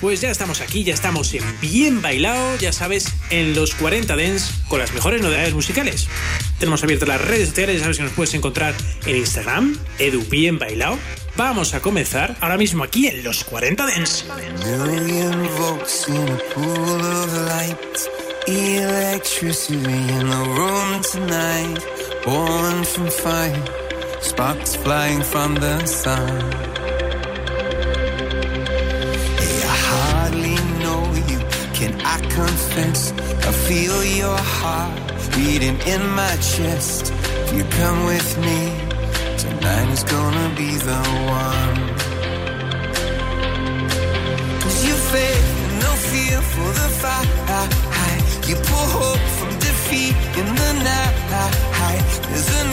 Pues ya estamos aquí, ya estamos en Bien Bailado, ya sabes, en los 40 Dents con las mejores novedades musicales. Tenemos abiertas las redes sociales, ya sabes que nos puedes encontrar en Instagram, Edu. Vamos a comenzar ahora mismo aquí en los 40 Dents. sparks confess? I feel your heart beating in my chest. If you come with me, tonight is gonna be the one. Cause you faith no fear for the fight. You pull hope from defeat in the night. There's an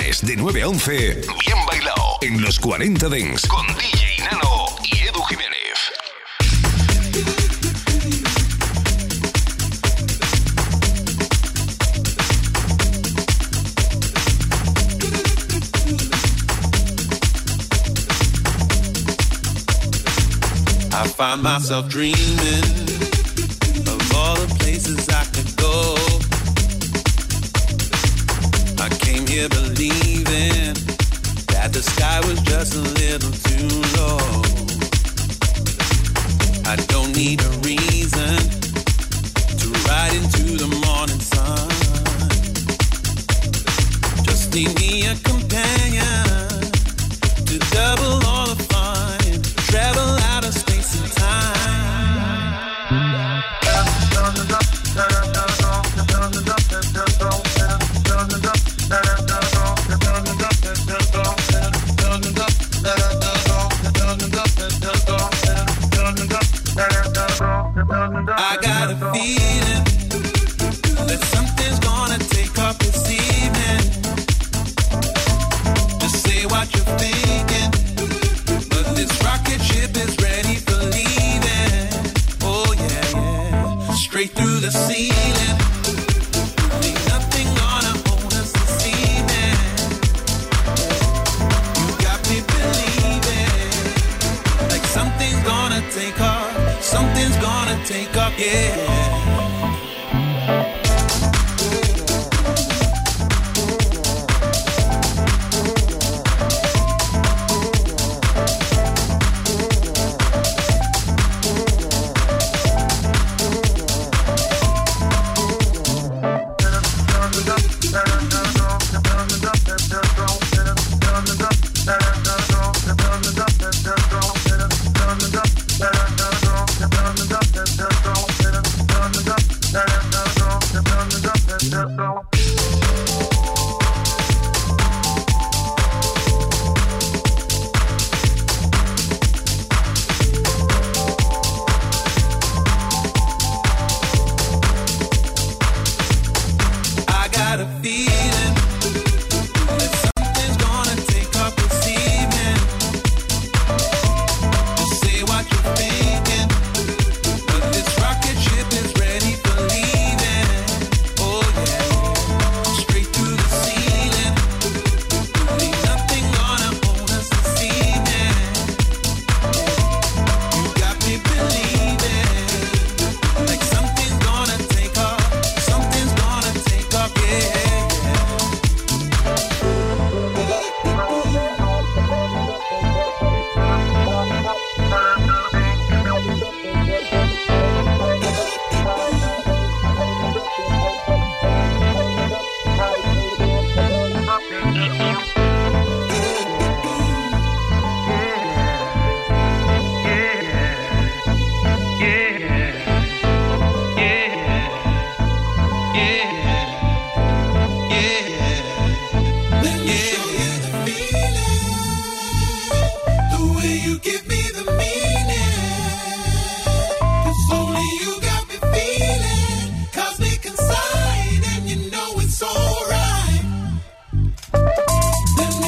de 9 a 11, bien bailado en los 40 Dents con DJ Nano y Edu Jiménez. I find myself dreaming sky was just a little too low. I don't need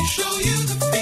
show you the feeling.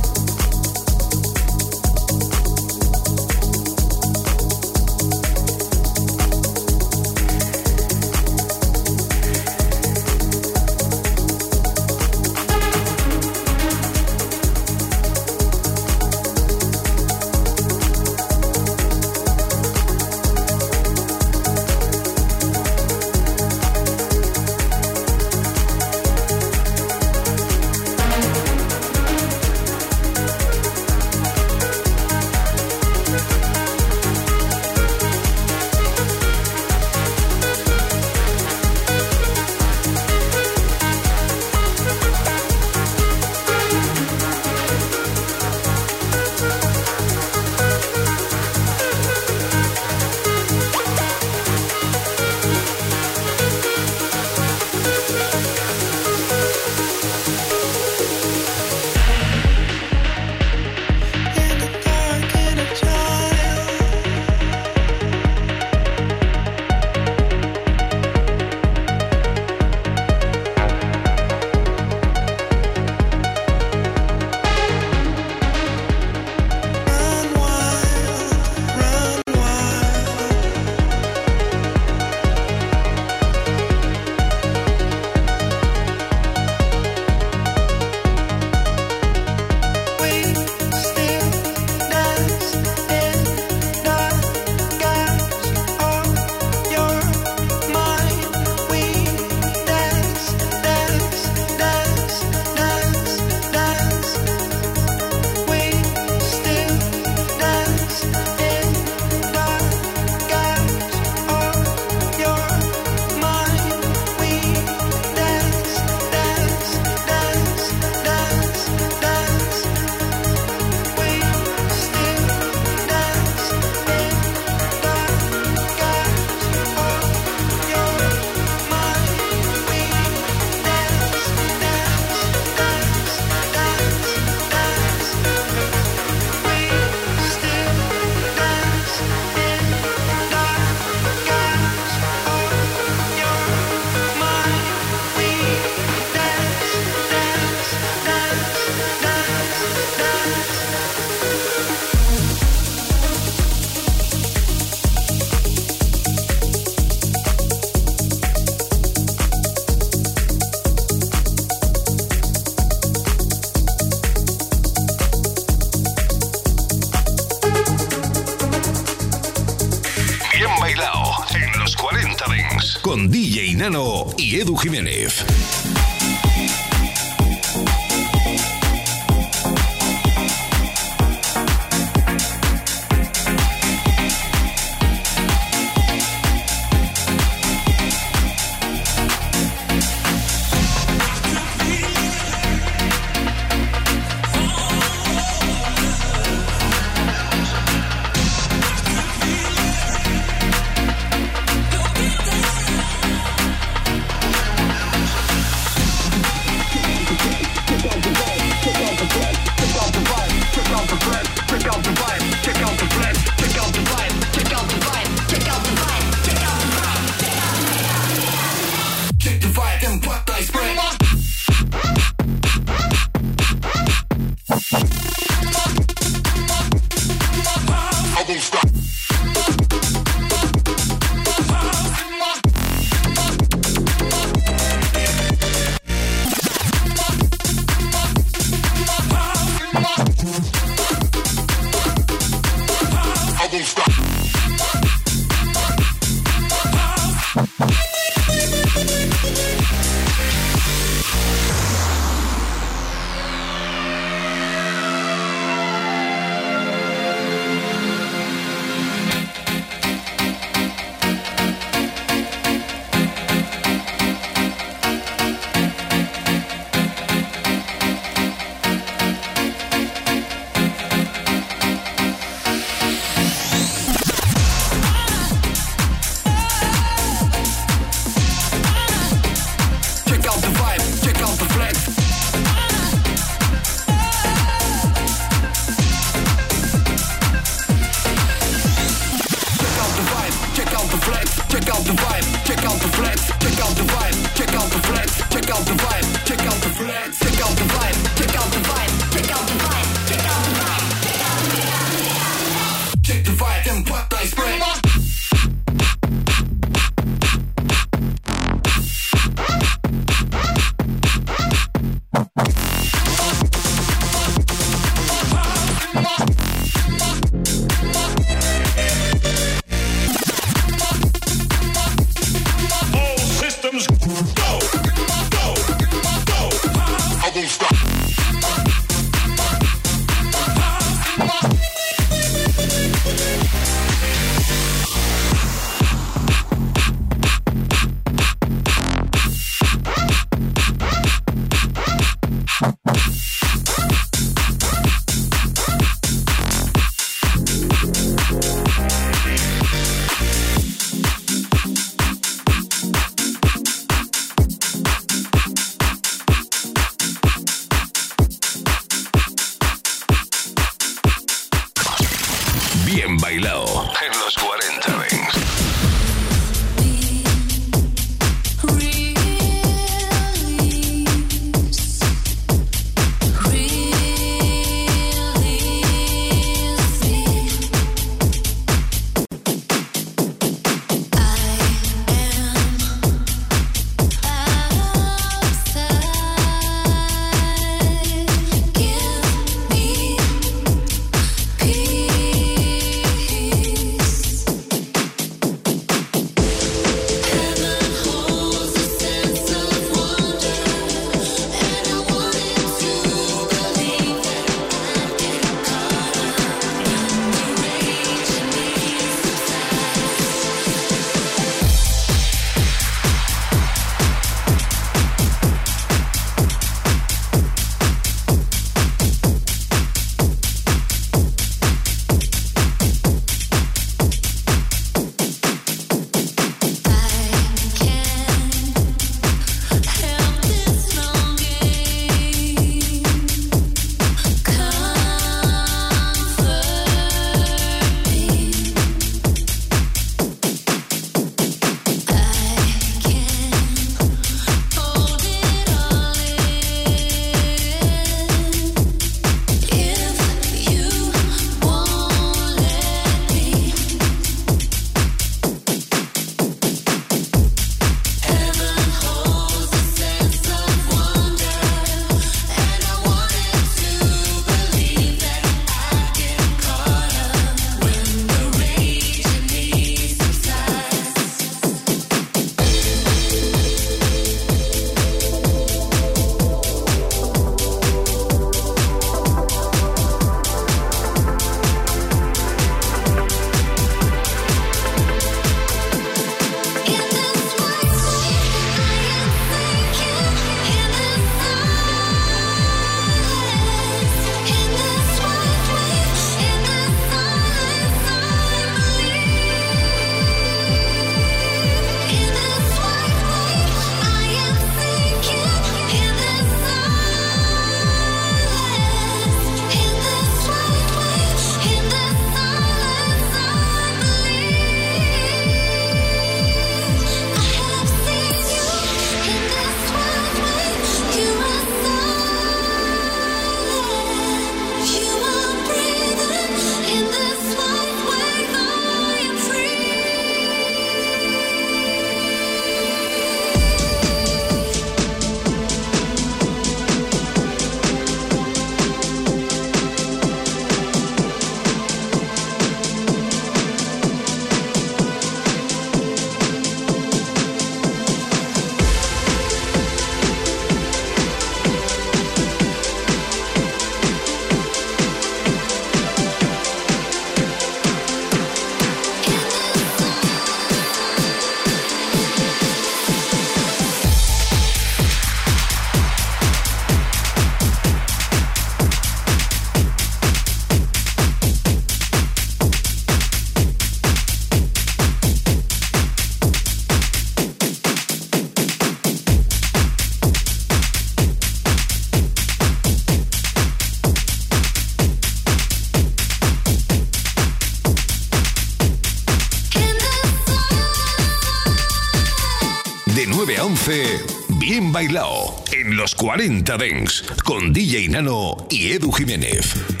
Bailao en los 40 Dengs con DJ Nano y Edu Jiménez.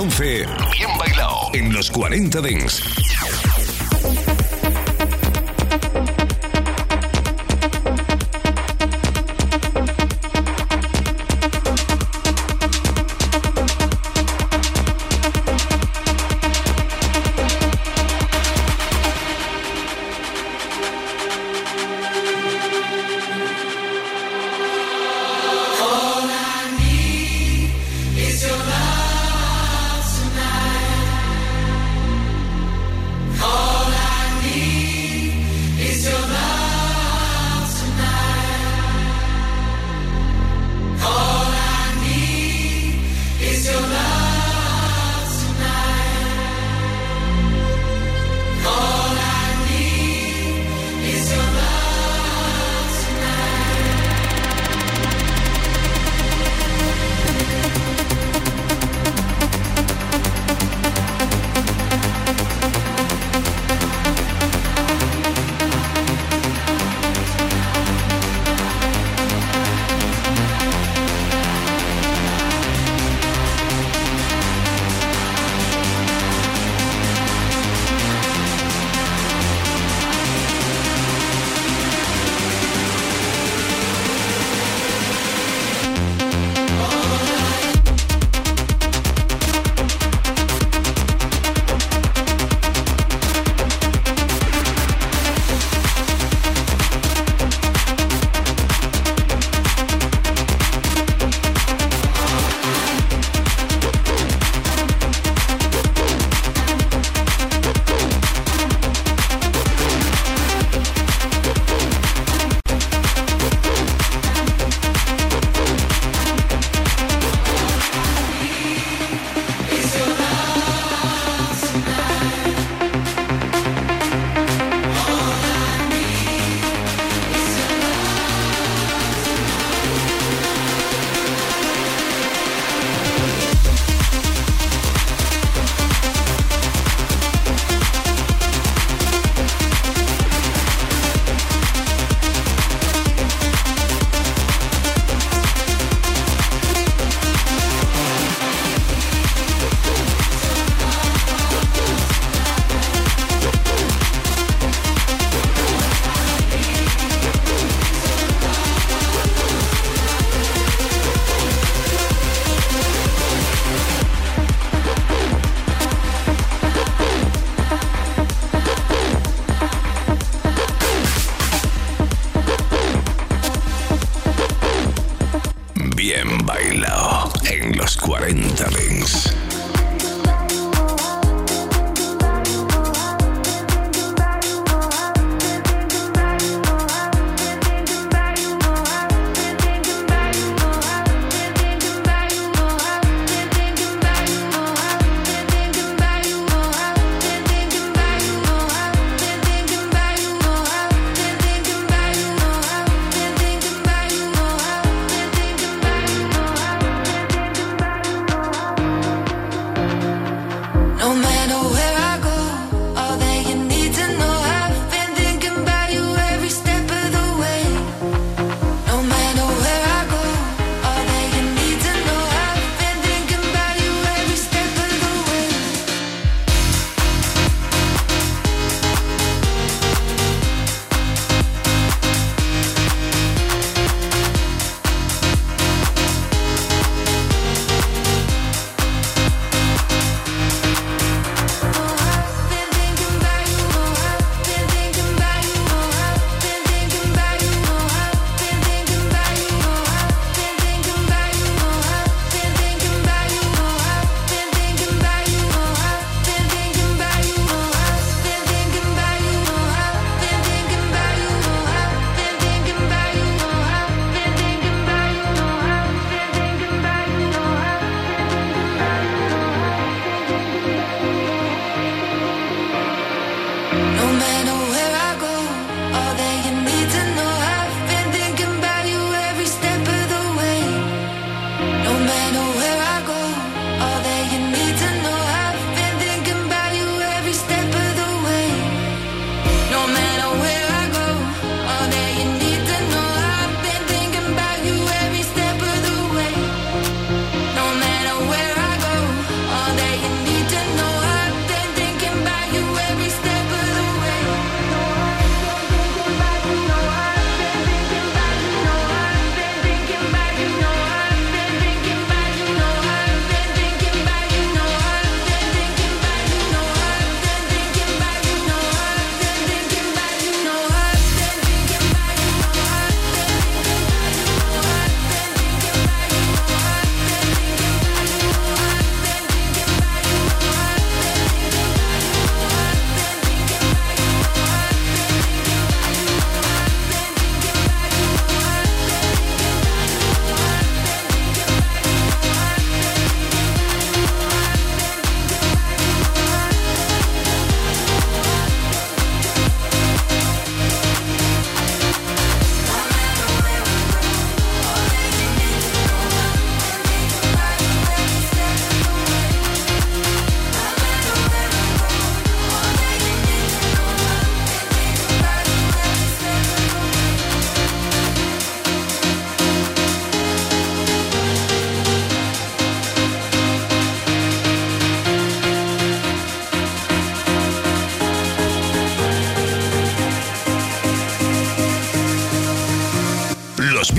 11, bien bailado en los 40 Dents.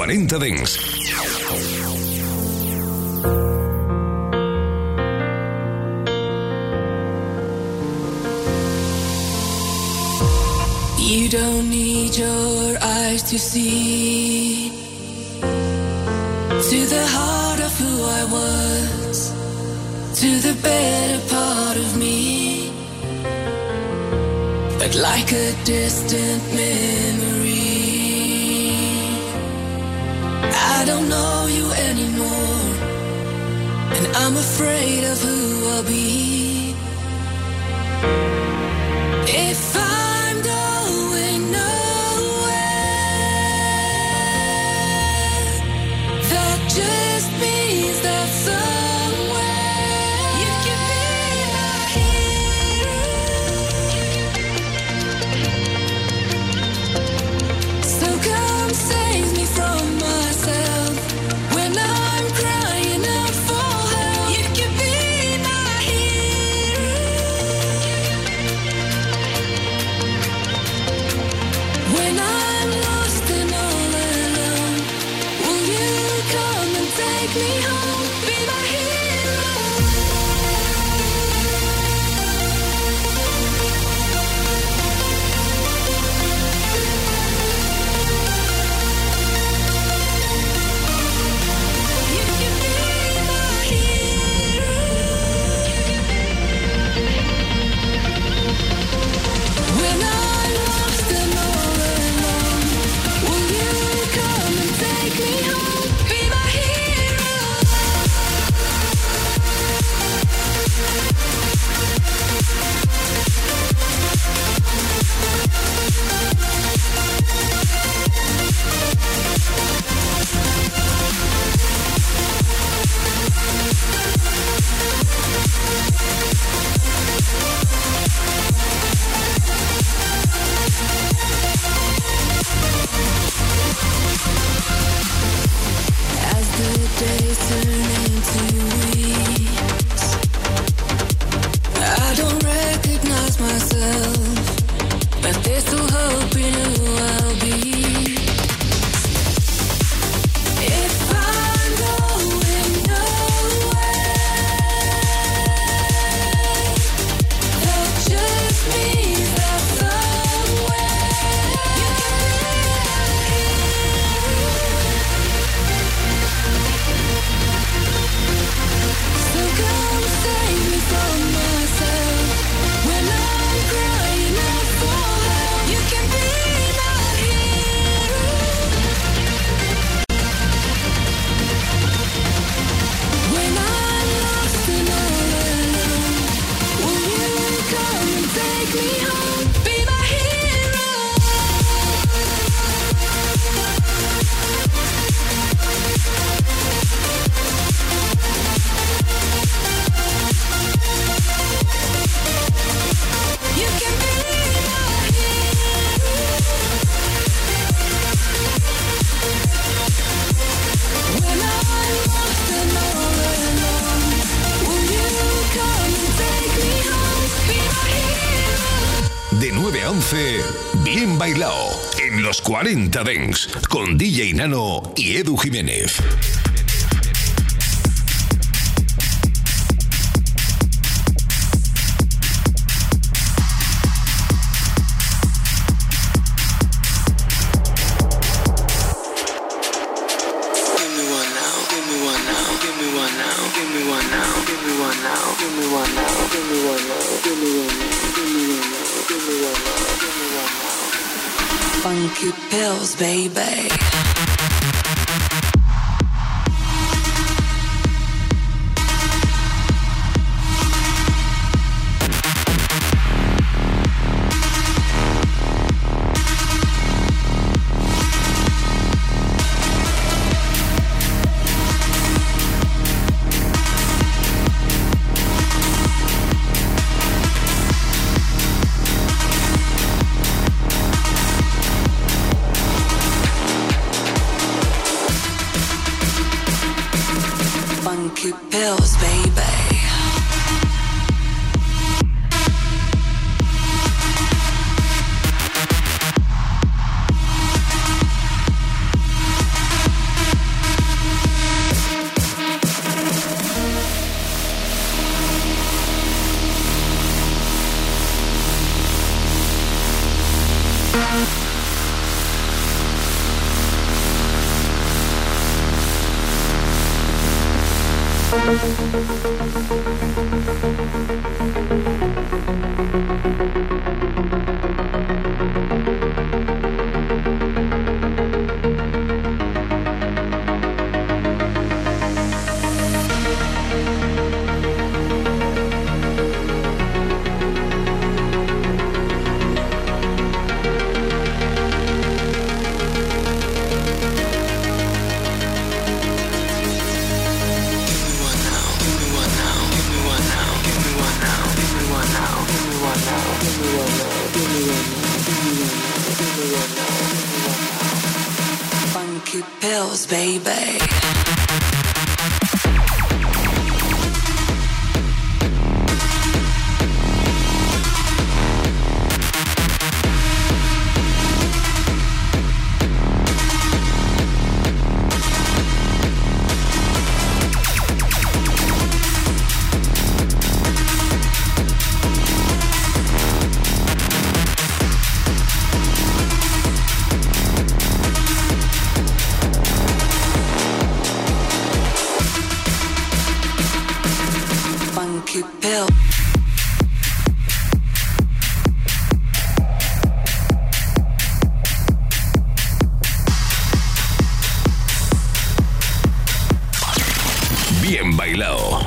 40 Dents. You don't need your eyes to see to the heart of who I was, to the better part of me, but like a distant. los 40 Dengs con DJ Nano y Edu Jiménez. Bien bailado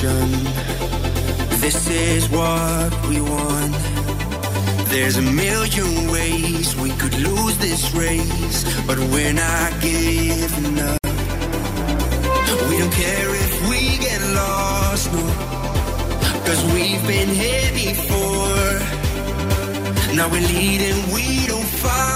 This is what we want. There's a million ways we could lose this race, but we're not giving up. We don't care if we get lost, no, cause we've been here before. Now we're leading, we don't follow,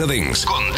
Contadins. Contadins.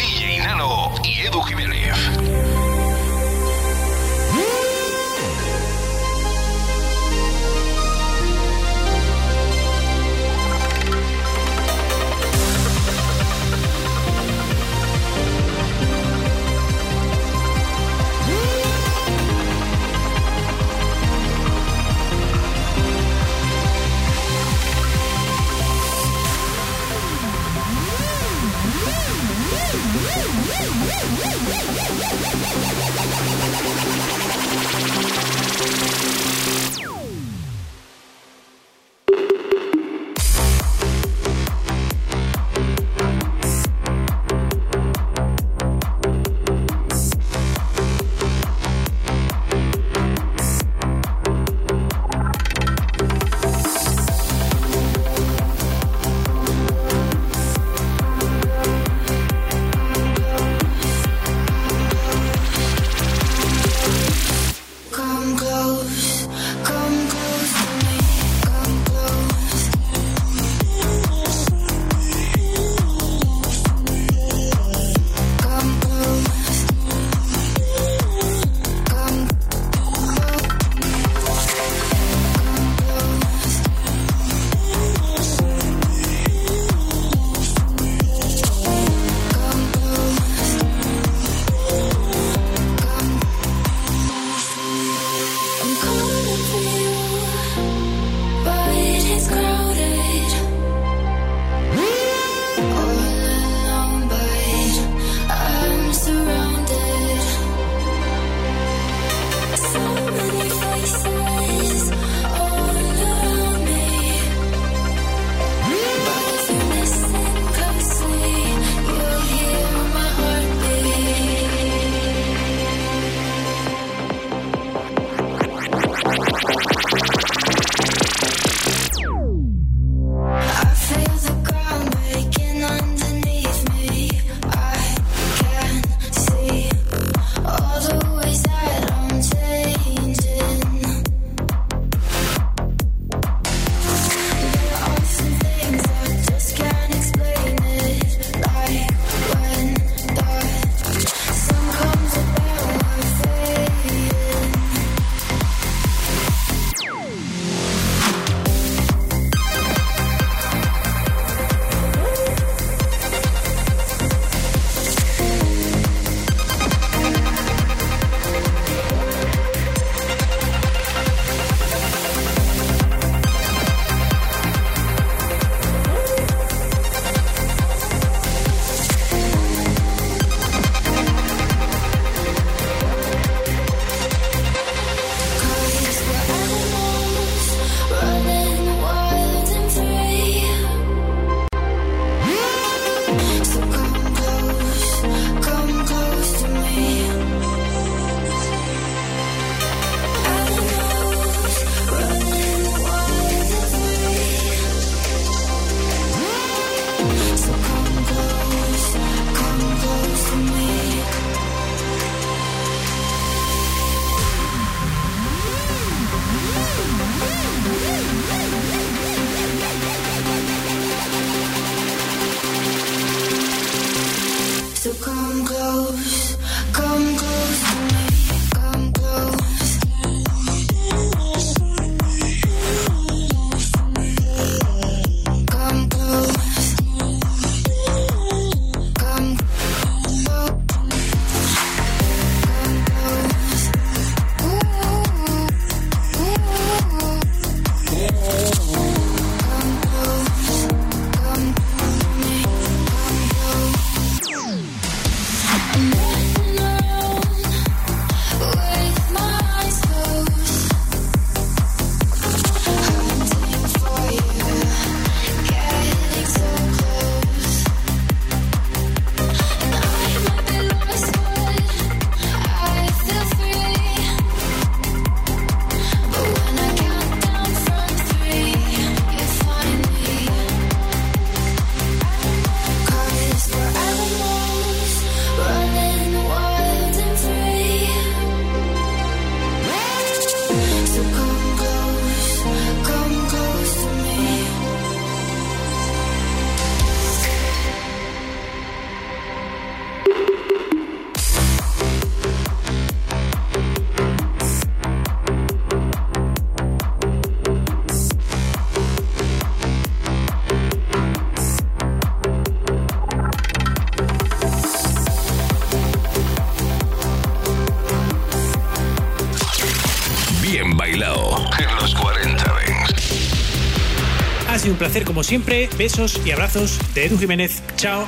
siempre, besos y abrazos de Edu Jiménez. Chao.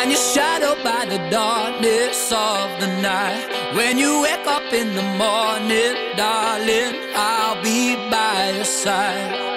And you're shadowed by the darkness of the night. When you wake up in the morning, darling, I'll be by your side.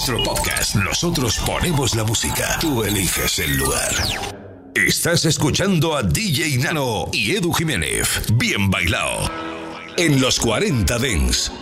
nuestro podcast. Nosotros ponemos la música. Tú eliges el lugar. Estás escuchando a DJ Nano y Edu Jiménez. Bien bailado. En los 40 Dens.